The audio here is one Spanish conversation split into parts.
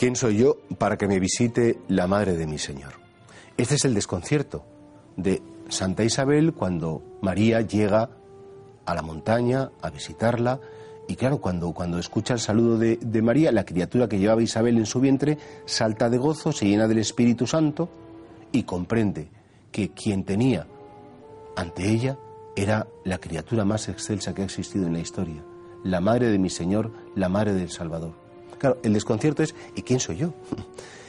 ¿Quién soy yo para que me visite la madre de mi Señor? Este es el desconcierto de Santa Isabel cuando María llega a la montaña a visitarla y claro, cuando, cuando escucha el saludo de, de, María, la criatura que llevaba Isabel en su vientre salta de gozo, se llena del Espíritu Santo y comprende que quien tenía ante ella era la criatura más excelsa que ha existido en la historia, la madre de mi Señor, la madre del Salvador. Claro, el desconcierto es, ¿y quién soy yo?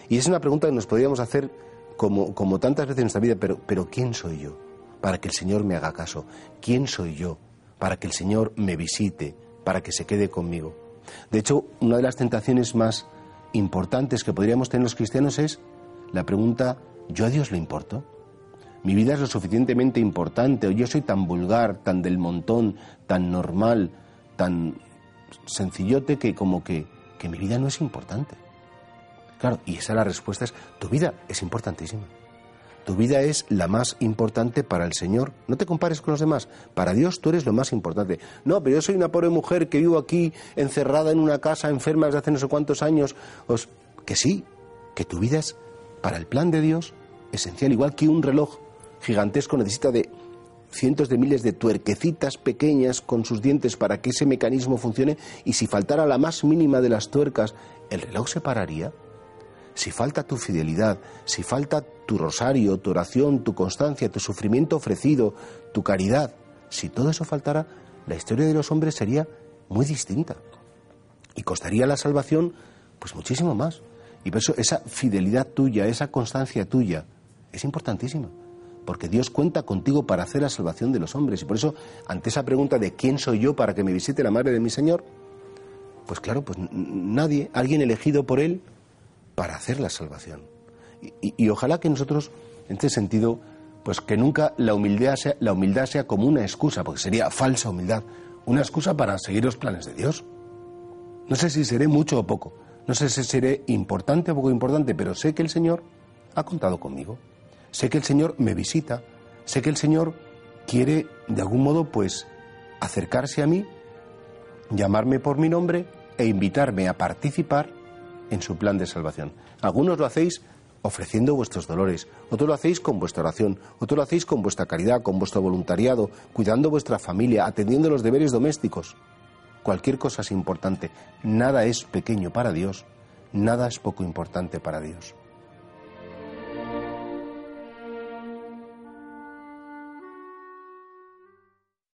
Y es una pregunta que nos podríamos hacer como, como tantas veces en nuestra vida, pero, pero ¿quién soy yo? Para que el Señor me haga caso. ¿Quién soy yo? Para que el Señor me visite, para que se quede conmigo. De hecho, una de las tentaciones más importantes que podríamos tener los cristianos es la pregunta, ¿yo a Dios le importo? Mi vida es lo suficientemente importante, o yo soy tan vulgar, tan del montón, tan normal, tan sencillote que como que que mi vida no es importante. Claro, y esa la respuesta es, tu vida es importantísima. Tu vida es la más importante para el Señor. No te compares con los demás. Para Dios tú eres lo más importante. No, pero yo soy una pobre mujer que vivo aquí encerrada en una casa enferma desde hace no sé cuántos años. Os... Que sí, que tu vida es para el plan de Dios esencial. Igual que un reloj gigantesco necesita de cientos de miles de tuerquecitas pequeñas con sus dientes para que ese mecanismo funcione y si faltara la más mínima de las tuercas, ¿el reloj se pararía? Si falta tu fidelidad, si falta tu rosario, tu oración, tu constancia, tu sufrimiento ofrecido, tu caridad, si todo eso faltara, la historia de los hombres sería muy distinta y costaría la salvación pues muchísimo más. Y por eso esa fidelidad tuya, esa constancia tuya, es importantísima porque Dios cuenta contigo para hacer la salvación de los hombres. Y por eso, ante esa pregunta de quién soy yo para que me visite la madre de mi Señor, pues claro, pues nadie, alguien elegido por Él para hacer la salvación. Y, ojalá que nosotros, en este sentido, pues que nunca la humildad, sea, la humildad sea como una excusa, porque sería falsa humildad, una excusa para seguir los planes de Dios. No sé si seré mucho o poco, no sé si seré importante o poco importante, pero sé que el Señor ha contado conmigo. Sé que el Señor me visita, sé que el Señor quiere de algún modo pues acercarse a mí, llamarme por mi nombre e invitarme a participar en su plan de salvación. Algunos lo hacéis ofreciendo vuestros dolores, otros lo hacéis con vuestra oración, otros lo hacéis con vuestra caridad, con vuestro voluntariado, cuidando vuestra familia, atendiendo los deberes domésticos. Cualquier cosa es importante, nada es pequeño para Dios, nada es poco importante para Dios.